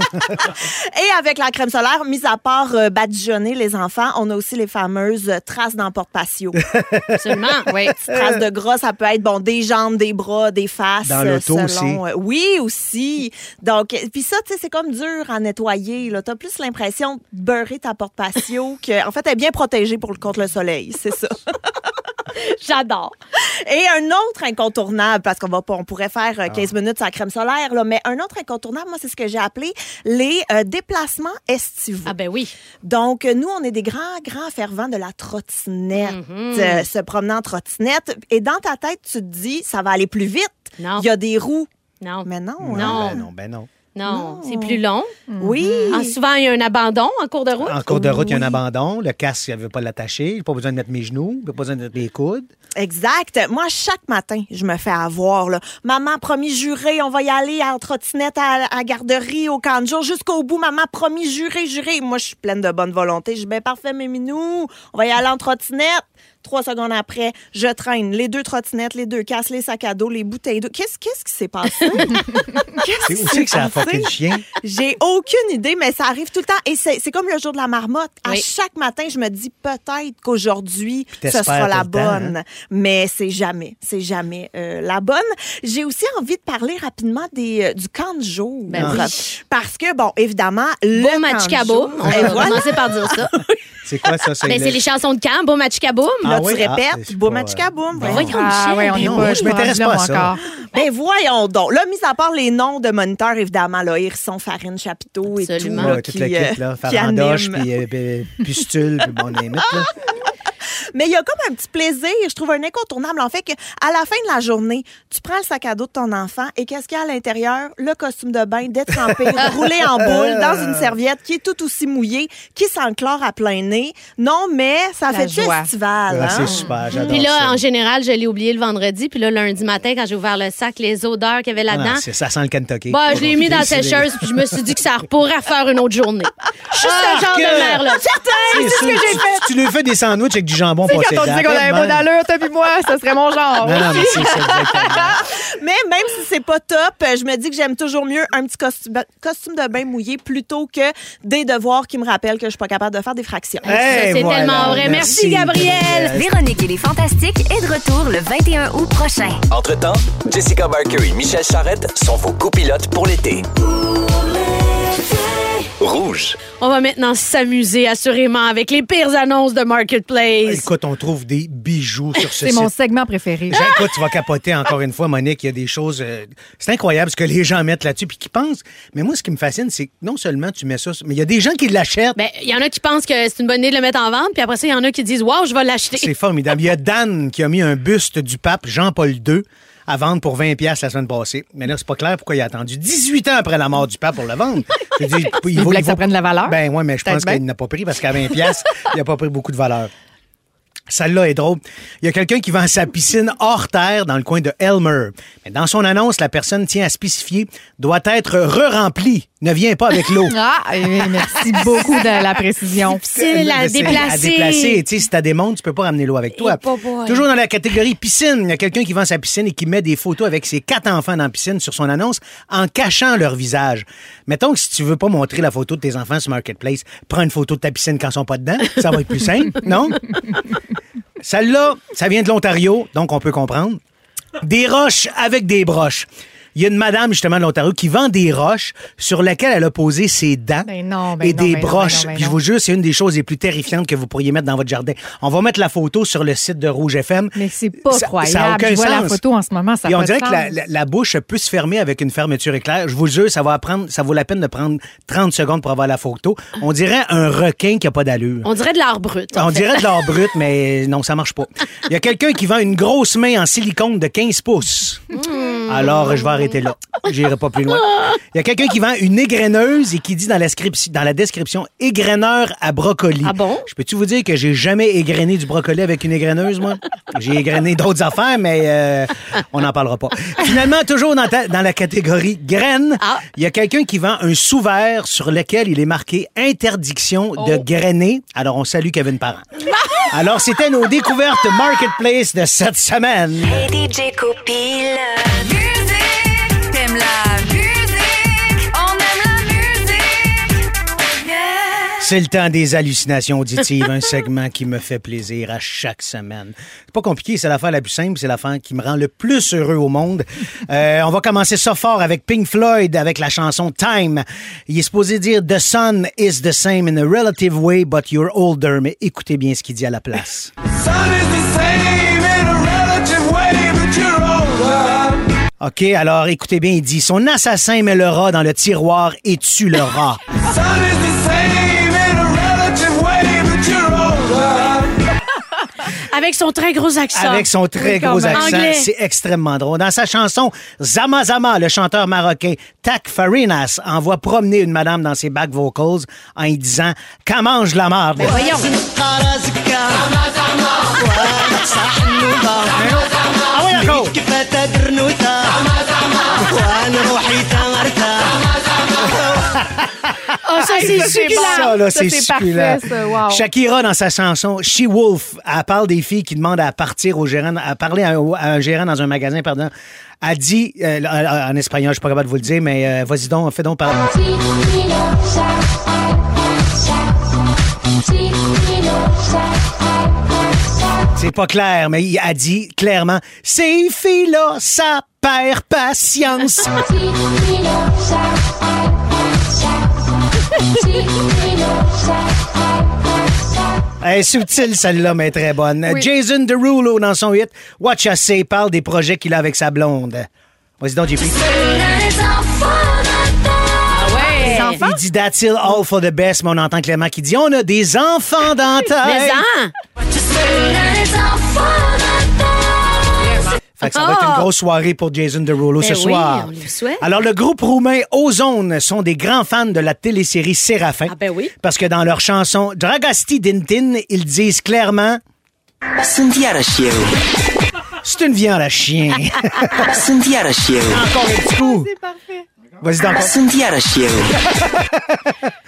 I: Et avec la crème solaire, mis à part euh, badigeonner les enfants, on a aussi les fameuses euh, traces d'emporte-patio.
B: Absolument.
D: Oui.
I: traces de gras, ça peut être bon des jambes, des bras, des faces.
C: Dans l'auto
I: selon, euh, oui, aussi. Donc, puis ça, tu sais, c'est comme dur à nettoyer. Là, t'as plus l'impression de beurrer ta porte-patio que, en fait, elle est bien protégée pour contre le soleil, c'est ça.
B: J'adore.
I: Et un autre incontournable, parce qu'on va pas, on pourrait faire euh, 15 minutes la crème solaire, là, mais un autre incontournable, moi, c'est ce que j'ai appelé les euh, déplacements estivaux.
B: Ah ben oui.
I: Donc, euh, nous, on est des grands, grands fervents de la trottinette,
B: Mhm.
I: euh, se promener en trottinette. Et dans ta tête, tu te dis, ça va aller plus vite.
B: Non.
I: Il y a des roues.
B: Non.
I: Mais non.
B: Non.
I: hein?
C: Ben non, ben non.
B: Non. C'est plus long.
I: Oui.
B: Ah, souvent, il y a un abandon en cours de route?
C: En cours de route, il y a un abandon. Le casque, il ne veut pas l'attacher. Il n'a pas besoin de mettre mes genoux. Il n'a pas besoin de mettre les coudes.
I: Exact. Moi, chaque matin, je me fais avoir. Là. Maman, promis juré, on va y aller en trottinette à, à la garderie, au camp de jour, jusqu'au bout. Maman, promis juré, juré. Moi, je suis pleine de bonne volonté. Je dis, ben parfait, mes minous, on va y aller en trottinette. Trois secondes après, je traîne les deux trottinettes, les deux casques, les sacs à dos, les bouteilles d'eau. Qu'est-ce qu'est-ce qui s'est passé? Qu'est-ce
C: C'est
I: qui s'est
C: c'est que ça a
I: passé?
C: fucké le chien?
I: J'ai aucune idée, mais ça arrive tout le temps. Et c'est c'est comme le jour de la marmotte. À
B: Oui.
I: chaque matin, je me dis peut-être qu'aujourd'hui, ce sera la
C: le temps, hein?
I: bonne. Mais c'est jamais, c'est jamais euh, la bonne. J'ai aussi envie de parler rapidement des, euh, du camp de jour.
B: Ben oui.
I: Parce que, bon, évidemment, le de
B: Machikaboum.
I: jour-
B: On va
I: voilà.
B: commencer par dire ça.
C: C'est quoi ça?
B: Ben, c'est les chansons de camp. Beau Machikaboum.
C: Ah
I: Là,
C: oui?
I: tu
C: Ah,
I: répètes,
C: pas, euh,
I: Machikaboum.
C: bon.
B: Voyons,
D: Ah, ouais, on
B: ben
D: est
C: non,
D: pas,
C: je m'intéresse pas
D: là,
C: à ça.
D: moi, encore.
I: Ben voyons donc. Là, mis à part les noms de moniteurs, évidemment, là, Hérisson, Farine, Chapiteau et
B: Absolument.
I: tout. là,
C: Ouais, toute
I: qui,
C: l'équipe,
I: euh,
C: là. Farandoche, puis euh, ben, Pustule, puis bon, limite, là.
I: Mais il y a comme un petit plaisir, je trouve un incontournable, en fait, que à la fin de la journée, tu prends le sac à dos de ton enfant et qu'est-ce qu'il y a à l'intérieur? Le costume de bain détrempé, roulé en boule dans une serviette qui est tout aussi mouillée, qui s'enclore à plein nez. Non, mais ça
D: La
I: fait du
D: joie.
I: estival.
C: Ah,
I: hein?
C: c'est super, j'adore
B: Puis là,
C: ça.
B: en général, je l'ai oublié le vendredi. Puis là, lundi matin, quand j'ai ouvert le sac, les odeurs qu'il y avait
C: Ah
B: là-dedans.
C: ça sent le Kentucky.
B: Bah, je l'ai mis dans la sécheuse, puis je me suis dit que ça pourrait faire une autre journée. Je suis ce genre
C: que-
B: de mère-là.
C: C'est
B: Certain, c'est ce que j'ai
C: tu-
B: fait.
C: Tu lui fais des sandwichs avec du jambon bonbons
D: Tu sais,
C: passés
D: quand on disait qu'on avait pas d'allure, toi puis moi, ça serait mon genre.
C: Non, non, mais c'est ça, exactement.
I: Mais même si c'est pas top, je me dis que j'aime toujours mieux un petit costume, costume de bain mouillé plutôt que des devoirs qui me rappellent que je suis pas capable de faire des fractions.
B: Ça, c'est
C: voilà.
B: tellement vrai. Merci,
C: Merci,
B: Gabrielle.
C: Gabrielle.
G: Véronique et les Fantastiques est de retour le 21 août prochain.
A: Entre-temps, Jessica Barker et Michel Charrette sont vos copilotes pour l'été. Rouge.
B: On va maintenant s'amuser assurément avec les pires annonces de Marketplace.
C: Écoute, on trouve des bijoux sur ce
D: C'est mon
C: site.
D: segment préféré.
C: Écoute, tu vas capoter encore une fois, Monique. Il y a des choses. euh, c'est incroyable ce que les gens mettent là-dessus puis qui pensent. Mais moi, ce qui me fascine, c'est que non seulement tu mets ça, mais il y a des gens qui l'achètent.
B: Ben, il y en a qui pensent que c'est une bonne idée de le mettre en vente, puis après ça, il y en a qui disent Waouh, je vais l'acheter.
C: C'est formidable. Il y a Dan qui a mis un buste du pape Jean-Paul II à vendre pour 20 pièces la semaine passée. Mais là, c'est pas clair pourquoi il a attendu 18 ans après la mort du pape pour le vendre. Il,
D: voulait que ça prenne de la valeur?
C: Ben ouais, mais je pense qu'il n'a pas pris parce qu'à 20 pièces, il n'a pas pris beaucoup de valeur. Celle-là est drôle. Il y a quelqu'un qui vend sa piscine hors terre dans le coin de Elmer. Mais dans son annonce, la personne tient à spécifier doit être re-remplie. Ne vient pas avec l'eau.
D: Ah, merci beaucoup de la précision.
B: Difficile à déplacer.
C: À déplacer. Tu sais, si t'as des montres, tu peux pas ramener l'eau avec toi. Toujours dans la catégorie piscine, il y a quelqu'un qui vend sa piscine et qui met des photos avec ses quatre enfants dans la piscine sur son annonce en cachant leur visage. Mettons que si tu veux pas montrer la photo de tes enfants sur Marketplace, prends une photo de ta piscine quand ils sont pas dedans. Ça va être plus simple, non? Celle-là, ça vient de l'Ontario, donc on peut comprendre. Des roches avec des broches. Il y a une madame, justement, de l'Ontario qui vend des roches sur lesquelles elle a posé ses dents
D: Ben non, ben
C: et
D: non,
C: des
D: ben
C: broches.
D: ben non, ben
C: Puis je vous jure, c'est une des choses les plus terrifiantes que vous pourriez mettre dans votre jardin. On va mettre la photo sur le site de Rouge FM.
D: Mais c'est pas
C: Ça-
D: croyable.
C: ça a aucun
D: Je vois la
C: sens.
D: photo en ce moment, ça
C: Et
D: a
C: on dirait que la, la- la bouche peut se fermer avec une fermeture éclair. Je vous jure, ça va prendre, ça vaut la peine de prendre 30 secondes pour avoir la photo. On dirait un requin qui a pas d'allure.
B: On dirait de l'art brut.
C: On
B: fait.
C: dirait de l'or brut, mais non, ça marche pas. Il y a quelqu'un qui vend une grosse main en silicone de 15 pouces.
B: Hmm.
C: Alors, je vais arrêter là. J'irai pas plus loin. Il y a quelqu'un qui vend une égreneuse et qui dit dans la, scripti- dans la description égreneur à brocoli.
B: Ah bon?
C: Je peux-tu vous dire que j'ai jamais égrené du brocoli avec une égreneuse, moi? J'ai égrené d'autres affaires, mais euh, on n'en parlera pas. Finalement, toujours dans, ta- dans la catégorie graines,
B: Ah.
C: il y a quelqu'un qui vend un sous-verre sur lequel il est marqué interdiction de
B: Oh.
C: grainer. Alors, on salue Kevin Parent. Alors, c'était nos découvertes Marketplace de cette semaine.
G: Hey DJ Copil.
C: C'est le temps des hallucinations auditives, un segment qui me fait plaisir à chaque semaine. C'est pas compliqué, c'est l'affaire la plus simple, c'est l'affaire qui me rend le plus heureux au monde. Euh, on va commencer ça fort avec Pink Floyd, avec la chanson Time. Il est supposé dire The sun is the same in a relative way, but you're older. Mais écoutez bien ce qu'il dit à la place. OK, alors écoutez bien, il dit Son assassin met le rat dans le tiroir et tue le rat.
B: Avec son très gros accent.
C: Avec son très
D: Oui,
C: gros accent, c'est extrêmement drôle. Dans sa chanson Zama Zama, le chanteur marocain Tak Farinas envoie promener une madame dans ses back vocals en y disant Qu'en mange la marde.
B: Voyons.
C: Ah oui, encore.
B: Oh, ça, c'est succulent.
C: Ça, là, c'est
D: c'est
C: succulent.
D: parfait, ça. Wow.
C: Shakira, dans sa chanson She Wolf, elle parle des filles qui demandent à partir au gérant, à parler à, un- à un gérant dans un magasin, pardon. Elle dit, euh, en espagnol, je suis pas capable de vous le dire, mais euh, vas-y donc, fais donc parler. C'est pas clair, mais il a dit clairement Ces filles-là, ça perd patience. Elle est subtile, celle-là, mais très bonne.
D: Oui.
C: Jason Derulo, dans son hit Watch Us Say, parle des projets qu'il a avec sa blonde. Vas-y donc, JP.
D: Les enfants?
C: Il dit That's it all for the best, mais on entend clairement qu'il dit On a des enfants dans la tête.
B: Hein?
C: Fait que ça va être
B: Ah!
C: une grosse soirée pour Jason Derulo ce
B: Ben oui,
C: soir.
B: on lui souhaite.
C: Alors, le groupe roumain Ozone sont des grands fans de la télésérie Séraphin.
B: Ah ben oui.
C: Parce que dans leur chanson Dragasti Dintin, ils disent clairement. C'est une viande à chien.
A: Sunt iarăși eu.
C: Encore un petit coup.
D: C'est parfait.
C: Vas-y.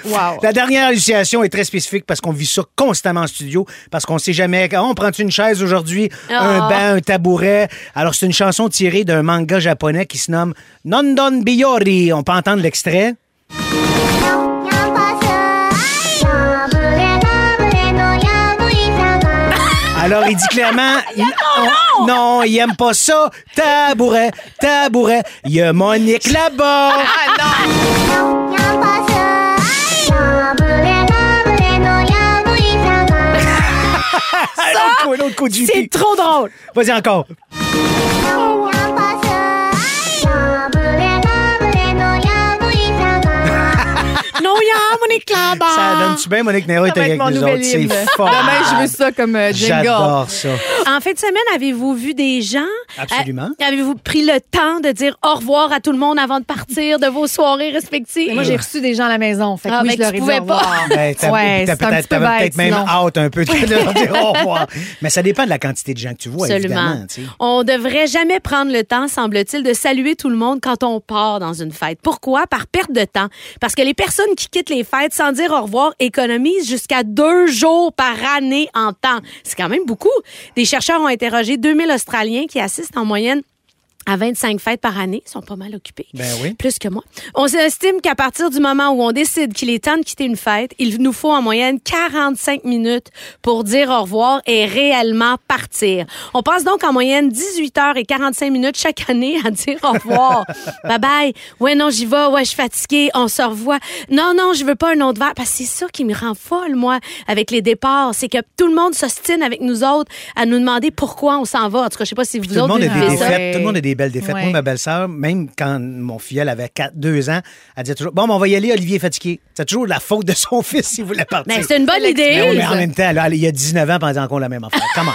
D: Wow.
C: La dernière hallucination est très spécifique parce qu'on vit ça constamment en studio, parce qu'on sait jamais. Ah, on prend une chaise aujourd'hui, un
B: Ah.
C: banc, un tabouret. Alors, c'est une chanson tirée d'un manga japonais qui se nomme Nondon Biyori. On peut entendre l'extrait. Alors, il dit clairement. il- on- non, il aime pas ça. Tabouret, tabouret. Il y a Monique là-bas. Coup de
B: C'est trop drôle.
C: Vas-y encore.
B: Monique.
C: Ça donne-tu bien, Monique Nero
D: Ça
C: était avec nous
D: nouvel
C: autres? C'est fort.
D: Demain, je veux ça comme euh, jingle.
C: J'adore ça.
B: En fin de semaine, avez-vous vu des gens?
C: Absolument.
B: Euh, Avez-vous pris le temps de dire au revoir à tout le monde avant de partir de vos soirées respectives?
D: Mais Moi, j'ai reçu des gens à la maison. Fait que
B: Ah,
D: oui,
B: mais
D: je leur
B: tu
D: ai dit
B: pouvais
D: au revoir.
C: Ben, t'as-
D: Ouais,
C: t'as
D: c'est un
C: peut-être même hâte un peu de leur dire au revoir. Mais ça dépend de la quantité de gens que tu vois,
B: Absolument.
C: évidemment. tu sais.
B: On devrait jamais prendre le temps, semble-t-il, de saluer tout le monde quand on part dans une fête. Pourquoi? Par perte de temps. Parce que les personnes qui quittent les fêtes sans dire au revoir économisent jusqu'à deux jours par année en temps. C'est quand même beaucoup. Des chercheurs ont interrogé 2000 Australiens qui assistent en moyenne à 25 fêtes par année. Ils sont pas mal occupés.
C: Ben oui.
B: Plus que moi. On estime qu'à partir du moment où on décide qu'il est temps de quitter une fête, il nous faut en moyenne 45 minutes pour dire au revoir et réellement partir. On passe donc en moyenne 18 heures et 45 minutes chaque année à dire au revoir. bye bye. Ouais, non, j'y vais. Ouais, je suis fatiguée. On se revoit. Non, non, je veux pas un autre verre. Parce que c'est ça qui me rend folle, moi, avec les départs. C'est que tout le monde s'ostine avec nous autres à nous demander pourquoi on s'en va. En tout cas, je sais pas si vous
C: Tout le
B: autres
C: monde a
B: vous
C: des
B: vivez ça.
C: défaites. Tout le monde a des belles défaites.
D: Ouais.
C: Moi, ma belle-sœur, même quand mon filleul avait 4, 2 ans, elle disait toujours Bon, ben, on va y aller, Olivier est fatigué. C'est toujours la faute de son fils s'il voulait partir.
B: Mais c'est une bonne idée.
C: Mais oui, mais en même temps, là, il y a 19 ans, pendant qu'on la même affaire. Comment?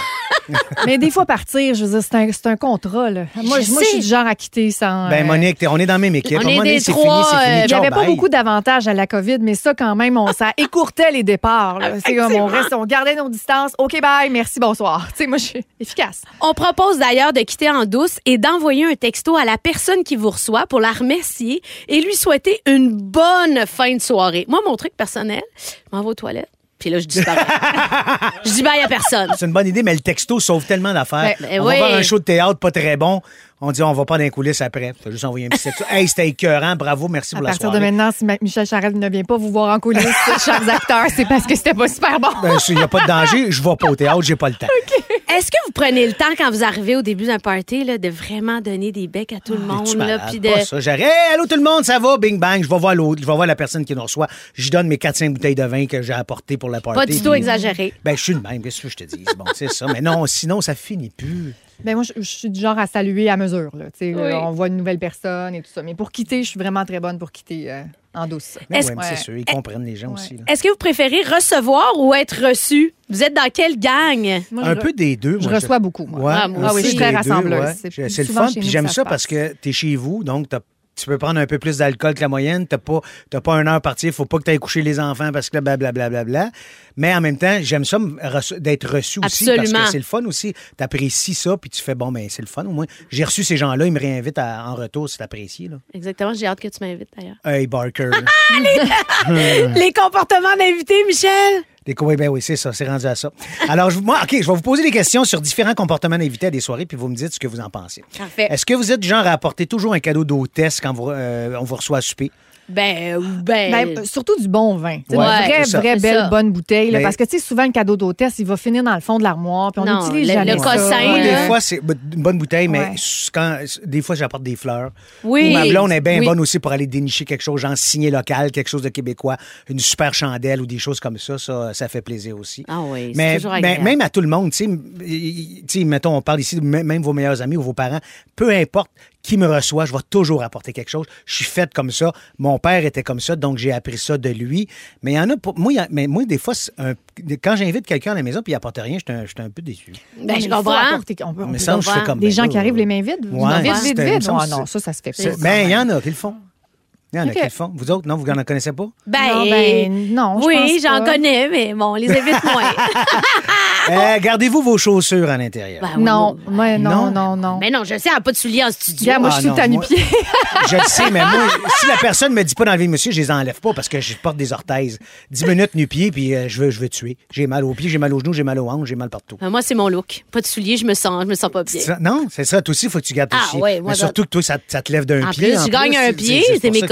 D: Mais des fois, partir, je veux dire, c'est un, un contrat. Là. Moi,
B: Je
D: moi, suis du genre à quitter sans.
C: Ben,
D: euh,
C: Monique, on est dans la même équipe.
B: On est des
C: c'est
B: trois,
C: fini, c'est fini.
B: euh,
D: Il n'y avait pas beaucoup d'avantages à la COVID, mais ça, quand même, on, ça écourtait les départs. C'est comme on, reste, on gardait nos distances. OK, bye, merci, bonsoir. Tu sais, moi, je suis efficace.
B: On propose d'ailleurs de quitter en douce et d'envoyer un texto à la personne qui vous reçoit pour la remercier et lui souhaiter une bonne fin de soirée. Moi, mon truc personnel, je m'en vais aux toilettes, puis là, je disparais. je dis bye à personne.
C: C'est une bonne idée, mais le texto sauve tellement d'affaires.
B: Ben, ben
C: on
B: oui.
C: va voir un show de théâtre pas très bon. On dit, on va pas dans les coulisses après. Faut juste envoyer un petit texto. Hey, c'était écœurant. Bravo, merci
D: À
C: pour la
D: partir de
C: soirée.
D: maintenant, si Michel Charette ne vient pas vous voir en coulisses, chers acteurs, c'est parce que c'était pas super bon.
C: Ben, il n'y a pas de danger. Je vais pas au théâtre, j'ai pas le temps.
B: Est-ce que vous prenez le temps, quand vous arrivez au début d'un party, là, de vraiment donner des becs à tout le monde?
C: Es-tu
B: Là, puis de...
C: Pas ça. J'arrive. Hey, allô tout le monde, ça va? Bing bang. Je vais voir l'autre. Je vais voir la personne qui nous reçoit. Je lui donne mes 4-5 bouteilles de vin que j'ai apportées pour la party.
B: Pas du tout
C: Puis-
B: exagéré.
C: Ben, je suis le même. Qu'est-ce que je te dis? Bon, c'est ça. Mais non, sinon, ça finit plus.
D: Ben moi, je, je suis du genre à saluer à mesure. Là. Tu sais,
B: Oui.
D: On voit une nouvelle personne et tout ça. Mais pour quitter, je suis vraiment très bonne pour quitter euh, en douce.
C: Mais ouais, mais c'est
D: Ouais.
C: sûr. Ils comprennent les gens aussi.
B: Est-ce que vous préférez recevoir ou être reçu? Vous êtes dans quelle gang?
D: Moi,
C: Un peu des deux.
D: Je
C: moi,
D: reçois beaucoup, moi.
C: Ouais,
B: Ah, moi
C: aussi,
B: oui, je suis
D: très rassembleuse.
C: ouais.
D: C'est
C: le fun. Puis j'aime
D: ça
C: parce que tu es chez vous, donc t'as- tu peux prendre un peu plus d'alcool que la moyenne. Tu n'as pas, t'as pas une heure partie. Il faut pas que tu ailles coucher les enfants parce que blablabla. Bla, bla, bla. Mais en même temps, j'aime ça reçu- d'être reçu aussi parce que c'est le fun aussi. Tu apprécies ça puis tu fais bon, ben c'est le fun au moins. J'ai reçu ces gens-là, ils me réinvitent à- en retour, c'est apprécié. Là.
B: Exactement, j'ai hâte que tu m'invites d'ailleurs.
C: Hey, Barker.
B: Les comportements d'invités, Michel!
C: Des oui, ben oui, c'est ça, c'est rendu à ça. Alors, je, moi, OK, je vais vous poser des questions sur différents comportements d'invités à des soirées, puis vous me dites ce que vous en pensez.
B: Parfait.
C: Est-ce que vous êtes du genre à apporter toujours un cadeau d'hôtesse quand vous, euh, on vous reçoit à souper?
B: Ben, euh, ben,
D: Ben, euh, surtout du bon vin.
C: Ouais,
D: une vraie, vraie belle
B: ça.
D: bonne bouteille. là, parce que, tu sais, souvent, le cadeau d'hôtesse, il va finir dans le fond de l'armoire. Puis on
B: Non,
D: n'utilise
B: le-
D: jamais
B: le
D: ça.
B: cossin,
C: Moi,
B: là.
C: des fois, c'est une bonne bouteille, mais
D: Ouais.
C: quand, des fois, j'apporte des fleurs.
B: Oui.
C: Ou ma blonde est bien
B: Oui.
C: bonne aussi pour aller dénicher quelque chose, genre signer local, quelque chose de québécois, une super chandelle ou des choses comme ça. Ça, ça fait plaisir aussi.
B: Ah oui, c'est
C: mais,
B: toujours
C: mais
B: agréable.
C: même à tout le monde, tu sais, mettons, on parle ici même vos meilleurs amis ou vos parents, peu importe qui me reçoit, je vais toujours apporter quelque chose. Je suis faite comme ça. Mon père était comme ça, donc j'ai appris ça de lui. Mais il y en a pour moi, mais moi des fois, un- quand j'invite quelqu'un à la maison puis il apporte rien, je suis un, je peu déçu.
B: Ben, je
D: Il faut
B: comprends.
D: apporter- on peut- on
C: Mais ça, je fais comme
D: Des
C: ben
D: gens qui arrivent les mains vides.
C: Ouais,
D: Ah
C: que
D: non, ça, ça se fait pas.
C: Ben, il y en a qui le font. Il y en a
D: OK.
C: qui le font. Vous autres, non, vous n'en connaissez pas?
B: Ben,
D: Non, ben, non, je
B: Oui,
D: pense
B: j'en
D: pas.
B: connais, mais bon, on les évite moins.
C: Euh, gardez-vous vos chaussures à l'intérieur.
B: Ben oui,
D: Non,
B: moi-
D: non,
C: Non?
D: non, non.
B: Mais non, je sais, elle n'a pas de souliers en studio.
D: Moi,
C: Ah,
D: je suis
C: non,
D: tout à nu-pied.
C: Je le sais, mais moi, si la personne me dit pas d'enlever monsieur, je les enlève pas parce que je porte des orthèses. 10 minutes nu-pied, puis euh, je veux, je veux tuer. J'ai mal aux pieds, j'ai mal aux genoux, j'ai mal aux hanches, j'ai mal partout.
B: Ben, moi, c'est mon look. Pas de souliers, je me sens, je me sens pas bien.
C: Ça- non, c'est ça. Toi aussi, il faut que tu gardes
B: Ah,
C: aussi.
B: ouais, moi,
C: mais surtout que toi, ça, ça te lève d'un
B: En
C: pied.
B: plus, je gagne un pied,
C: c'est-
B: mes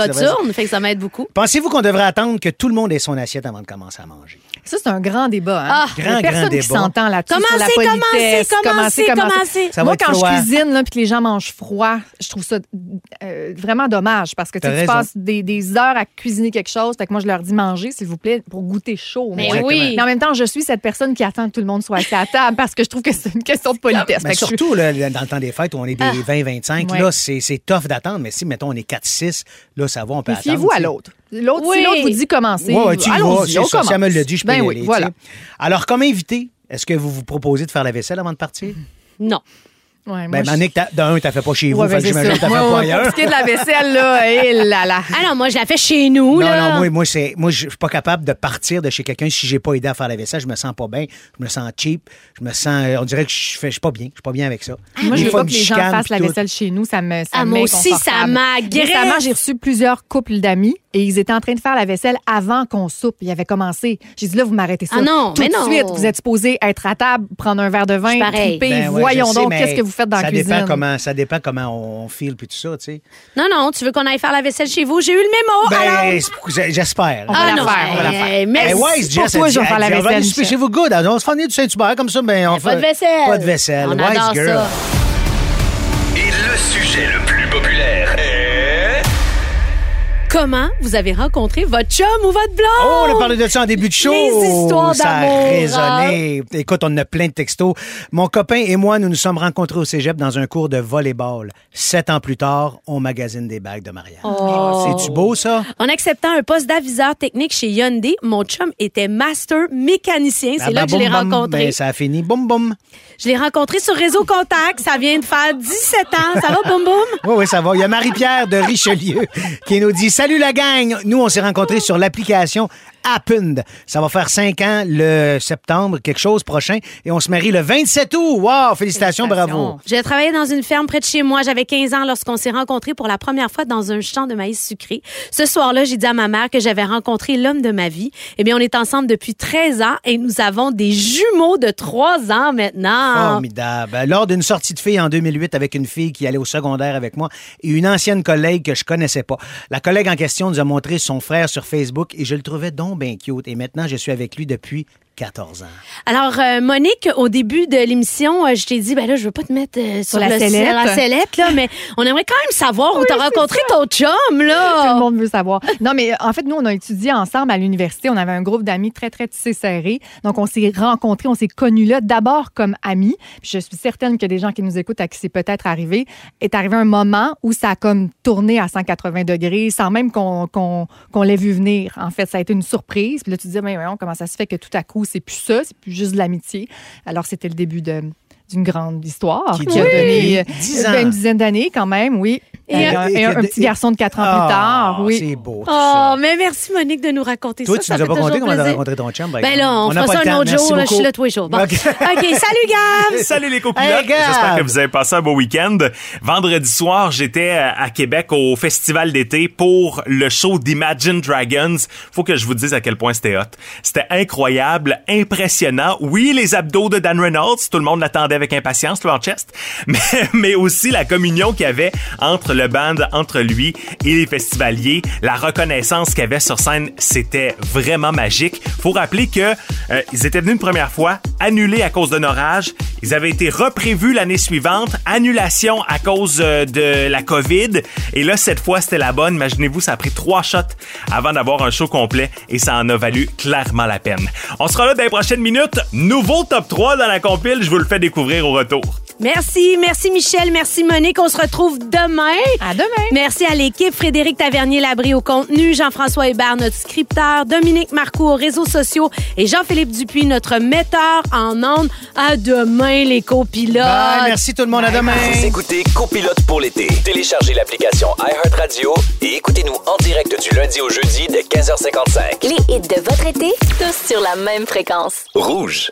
B: fait que ça m'aide beaucoup.
C: Pensez-vous qu'on devrait attendre que tout le monde ait son assiette avant de commencer à manger?
D: Ça, c'est un grand débat. Hein?
B: Ah,
D: Il y a
C: grand,
D: personne
C: grand
D: qui s'entend là-dessus. sur la
B: Commencez,
D: politesse.
B: commencez, commencez, commencez.
C: Ça
D: Moi, quand
C: froid.
D: je cuisine là, puis que les gens mangent froid, je trouve ça euh, vraiment dommage parce que tu sais, passes des, des heures à cuisiner quelque chose. Fait que moi, je leur dis manger, s'il vous plaît, pour goûter chaud.
B: Mais
C: Exactement.
B: oui.
D: Mais en même temps, je suis cette personne qui attend que tout le monde soit assis à la table parce que je trouve que c'est une question de politesse.
C: Mais surtout, là, dans le temps des fêtes, où on est des
B: Ah.
C: 20-25,
D: Ouais.
C: là, c'est c'est tough d'attendre. Mais si, mettons, on est 4-6, là, ça va, on peut attendre.
D: Fiez-vous à l'autre. L'autre,
B: Oui.
D: si l'autre vous dit commencer,
C: Ouais, ouais, tu
D: allons-y, on
C: ça. Si
D: commence.
C: elle me le dit, je peux
D: ben
C: y
D: oui,
C: aller,
D: voilà.
C: Alors, comme invité, est-ce que vous vous proposez de faire la vaisselle avant de partir?
B: Non.
D: Ouais, moi,
C: Ben, t'as- d'un, t'as fait pas chez vous,
D: Ouais,
C: fait
D: ben,
C: que
D: c'est
C: j'imagine que
D: ça.
C: t'as fait pas ailleurs.
D: Pour ce qui est de la vaisselle, là, et là là.
B: Ah non, moi, je la fais chez nous,
C: Non,
B: là.
C: non, moi, moi, c'est, moi, je suis pas capable de partir de chez quelqu'un si j'ai pas aidé à faire la vaisselle. Je me sens pas bien. Je me sens cheap. Je me sens, on dirait que je fais, je suis pas bien. Je suis pas bien avec ça.
D: Moi,
C: Des
D: je veux pas que les gens fassent la vaisselle chez nous. Ça me, ça
B: Ah,
D: me
B: moi
D: met
B: aussi, ça m'agresse.
D: Récemment, j'ai reçu plusieurs couples d'amis et ils étaient en train de faire la vaisselle avant qu'on soupe. Ils avaient commencé. J'ai dit, là, vous m'arrêtez ça.
B: Ah non,
D: Tout
B: mais
D: de
B: non.
D: suite, vous êtes supposé être à table, prendre un verre de vin, triper.
C: Ben ouais,
D: Voyons donc,
C: mais
D: qu'est-ce que vous faites dans
C: ça
D: la cuisine.
C: Dépend comment, ça dépend comment on file puis tout ça, tu sais.
B: Non, non, tu veux qu'on aille faire la vaisselle chez vous? J'ai eu le mémo. alors.
C: Ben, pour- j'espère.
D: On va
B: Ah
D: la
B: non,
D: faire, on va la
B: eh,
D: faire.
B: merci
C: Eh Jess,
D: toi,
C: elle
D: je vais faire la
C: elle dit, on va aller
D: vaisselle,
C: souper
D: Michel.
C: chez vous good. On se fait venir du Saint-Hubert comme ça, mais on
B: Pas
C: fait
B: de vaisselle.
C: Pas de vaisselle.
B: On
C: Wise
B: adore
C: girl.
B: ça.
A: Et le sujet le plus populaire.
B: Comment vous avez rencontré votre chum ou votre blonde?
C: Oh, on a parlé de ça en début de show.
B: Les histoires
C: Ça a
B: d'amour, hein?
C: résonné. Écoute, on a plein de textos. Mon copain et moi, nous nous sommes rencontrés au cégep dans un cours de volleyball. Sept ans plus tard, on magasine des bagues de mariage.
B: Oh.
C: C'est-tu beau, ça?
B: En acceptant un poste d'aviseur technique chez Hyundai, mon chum était master mécanicien. C'est
C: Ah,
B: là
C: ben,
B: que je l'ai
C: boum.
B: rencontré.
C: Ben, ça a fini. Boum, boum.
B: Je l'ai rencontré sur Réseau Contact. Ça vient de faire 17 ans. Ça va, boum, boum?
C: Oui, oui, ça va. Il y a Marie-Pierre de Richelieu qui nous dit Salut la gang! Nous, on s'est rencontrés sur l'application Append. Ça va faire cinq ans le septembre, quelque chose prochain. Et on se marie le 27 août. Wow! Félicitations, bravo.
B: J'ai travaillé dans une ferme près de chez moi. J'avais 15 ans lorsqu'on s'est rencontrés pour la première fois dans un champ de maïs sucré. Ce soir-là, j'ai dit à ma mère que j'avais rencontré l'homme de ma vie. Eh bien, on est ensemble depuis 13 ans et nous avons des jumeaux de 3 ans maintenant.
C: Formidable. Lors d'une sortie de filles en 2008 avec une fille qui allait au secondaire avec moi et une ancienne collègue que je connaissais pas. La collègue en question nous a montré son frère sur Facebook et je le trouvais donc Et maintenant, je suis avec lui depuis 14 ans.
B: Alors, euh, Monique, au début de l'émission, euh, je t'ai dit, ben là, je veux pas te mettre euh, sur,
D: la
B: le-
D: sellette.
B: sur la sellette, là, mais on aimerait quand même savoir où t'as rencontré ton chum,
D: Tout le
B: là.
D: monde veut savoir. Non, mais en fait, nous, on a étudié ensemble à l'université. On avait un groupe d'amis très, très tissé serré. Donc, on s'est rencontrés, on s'est connus là, d'abord comme amis. Puis je suis certaine que des gens qui nous écoutent, à qui c'est peut-être arrivé, est arrivé un moment où ça a comme tourné à 180 degrés sans même qu'on qu'on qu'on l'ait vu venir. En fait, ça a été une surprise. Puis là, tu te dis, mais voyons, comment ça se fait que tout à coup, c'est plus ça, c'est plus juste de l'amitié. Alors, c'était le début de d'une grande histoire
C: Qui
D: qui, a donné euh,
C: dix ans.
D: une dizaine d'années quand même, oui. Et,
C: Et-
D: un,
C: et-
D: et un- un
C: et-
D: petit garçon de 4 ans
C: Ah,
D: plus tard, oui.
C: C'est beau. tout
B: Oh,
C: ça.
B: mais merci, Monique, de nous raconter
C: Toi,
B: ça.
C: tu
B: ça
C: nous as pas conté comment t'as rencontré ton chum?
B: Ben on,
C: n'a
B: fera
C: pas
B: ça
C: le
B: un
C: temps.
B: autre jour. là, je suis là tous les jours. Bon.
C: OK.
B: OK, salut, Gab!
J: Salut les copilotes,
C: Hey,
J: j'espère que vous avez passé un beau week-end. Vendredi soir, j'étais à à Québec au festival d'été pour le show d'Imagine Dragons. Faut que je vous dise à quel point c'était hot. C'était incroyable, impressionnant. Oui, les abdos de Dan Reynolds, tout le monde l'attendait avec impatience, le chest, mais, mais aussi la communion qu'il y avait entre le band, entre lui et les festivaliers. La reconnaissance qu'il y avait sur scène, c'était vraiment magique. Faut rappeler que euh, ils étaient venus une première fois, annulés à cause d'un orage. Ils avaient été reprévus l'année suivante, annulation à cause euh, de la COVID. Et là, cette fois, c'était la bonne. Imaginez-vous, ça a pris trois shots avant d'avoir un show complet et ça en a valu clairement la peine. On sera là dans les prochaines minutes. Nouveau top 3 dans la compile, je vous le fais découvrir au retour.
B: Merci, merci Michel, merci Monique. On se retrouve demain.
D: À demain.
B: Merci à l'équipe. Frédéric Tavernier-Labrie au contenu, Jean-François Hébert, notre scripteur, Dominique Marcoux aux réseaux sociaux et Jean-Philippe Dupuis, notre metteur en ondes. À demain, les copilotes.
C: Bye, merci tout le monde. À demain.
A: Vous écoutez Copilote pour l'été. Téléchargez l'application iHeartRadio et écoutez-nous en direct du lundi au jeudi de 15h55.
H: Les hits de votre été, tous sur la même fréquence.
A: Rouge.